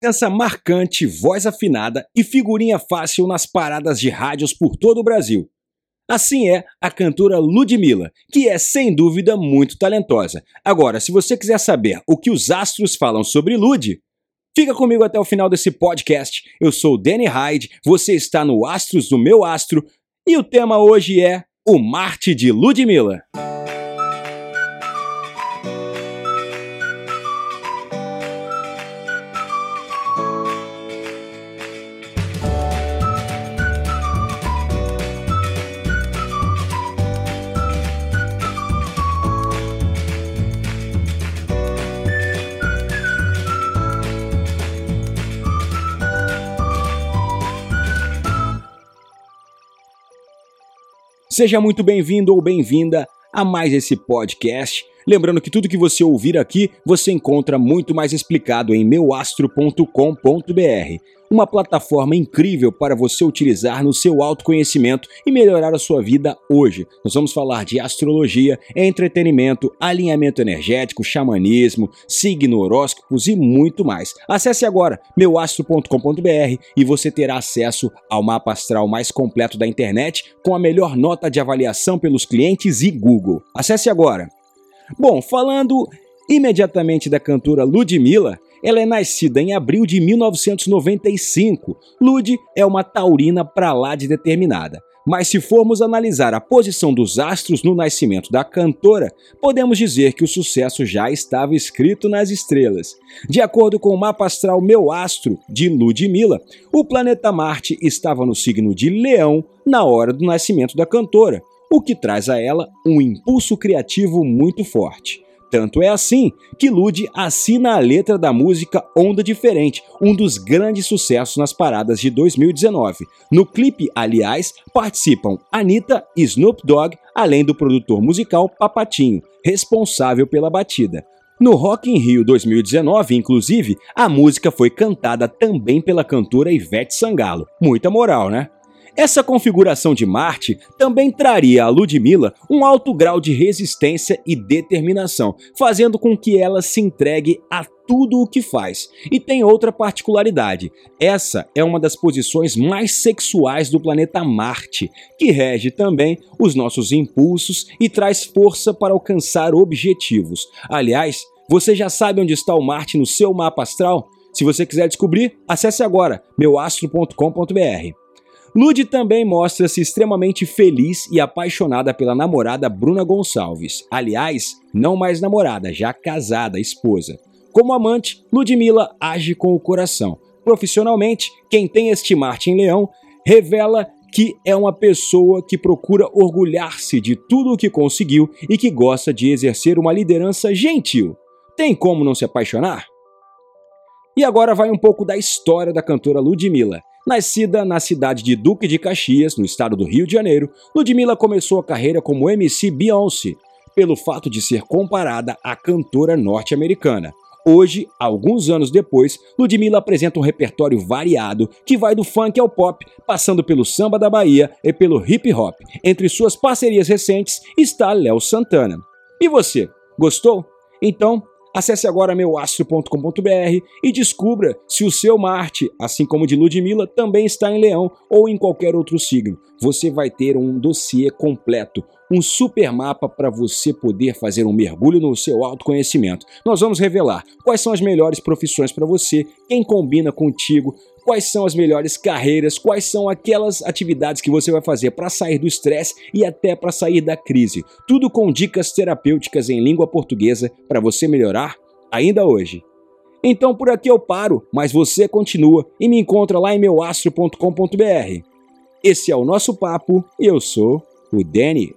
presença marcante, voz afinada e figurinha fácil nas paradas de rádios por todo o Brasil. Assim é a cantora Ludmilla, que é sem dúvida muito talentosa. Agora, se você quiser saber o que os astros falam sobre Lud, fica comigo até o final desse podcast. Eu sou o Danny Hyde, você está no Astros do Meu Astro e o tema hoje é o Marte de Ludmilla. Seja muito bem-vindo ou bem-vinda a mais esse podcast. Lembrando que tudo que você ouvir aqui você encontra muito mais explicado em meuastro.com.br uma plataforma incrível para você utilizar no seu autoconhecimento e melhorar a sua vida hoje. Nós vamos falar de astrologia, entretenimento, alinhamento energético, xamanismo, signo, horóscopos e muito mais. Acesse agora meuastro.com.br e você terá acesso ao mapa astral mais completo da internet com a melhor nota de avaliação pelos clientes e Google. Acesse agora. Bom, falando imediatamente da cantora Ludmilla, ela é nascida em abril de 1995. Lud é uma taurina pra lá de determinada. Mas se formos analisar a posição dos astros no nascimento da cantora, podemos dizer que o sucesso já estava escrito nas estrelas. De acordo com o mapa astral Meu Astro, de Ludmilla, o planeta Marte estava no signo de Leão na hora do nascimento da cantora, o que traz a ela um impulso criativo muito forte. Tanto é assim que Lud assina a letra da música Onda Diferente, um dos grandes sucessos nas paradas de 2019. No clipe, aliás, participam Anitta e Snoop Dogg, além do produtor musical Papatinho, responsável pela batida. No Rock in Rio 2019, inclusive, a música foi cantada também pela cantora Ivete Sangalo. Muita moral, né? Essa configuração de Marte também traria a Ludmilla um alto grau de resistência e determinação, fazendo com que ela se entregue a tudo o que faz. E tem outra particularidade: essa é uma das posições mais sexuais do planeta Marte, que rege também os nossos impulsos e traz força para alcançar objetivos. Aliás, você já sabe onde está o Marte no seu mapa astral? Se você quiser descobrir, acesse agora meuastro.com.br. Lud também mostra-se extremamente feliz e apaixonada pela namorada Bruna Gonçalves. Aliás, não mais namorada, já casada, esposa. Como amante, Ludmilla age com o coração. Profissionalmente, quem tem este Marte em Leão revela que é uma pessoa que procura orgulhar-se de tudo o que conseguiu e que gosta de exercer uma liderança gentil. Tem como não se apaixonar? E agora vai um pouco da história da cantora Ludmilla. Nascida na cidade de Duque de Caxias, no estado do Rio de Janeiro, Ludmilla começou a carreira como MC Beyoncé, pelo fato de ser comparada à cantora norte-americana. Hoje, alguns anos depois, Ludmilla apresenta um repertório variado que vai do funk ao pop, passando pelo samba da Bahia e pelo hip hop. Entre suas parcerias recentes está Léo Santana. E você, gostou? Então, Acesse agora meuastro.com.br e descubra se o seu Marte, assim como o de Ludmilla, também está em Leão ou em qualquer outro signo. Você vai ter um dossiê completo, um super mapa para você poder fazer um mergulho no seu autoconhecimento. Nós vamos revelar quais são as melhores profissões para você, quem combina contigo, quais são as melhores carreiras, quais são aquelas atividades que você vai fazer para sair do estresse e até para sair da crise. Tudo com dicas terapêuticas em língua portuguesa para você melhorar ainda hoje. Então por aqui eu paro, mas você continua e me encontra lá em meuastro.com.br. Esse é o nosso papo e eu sou o Danny.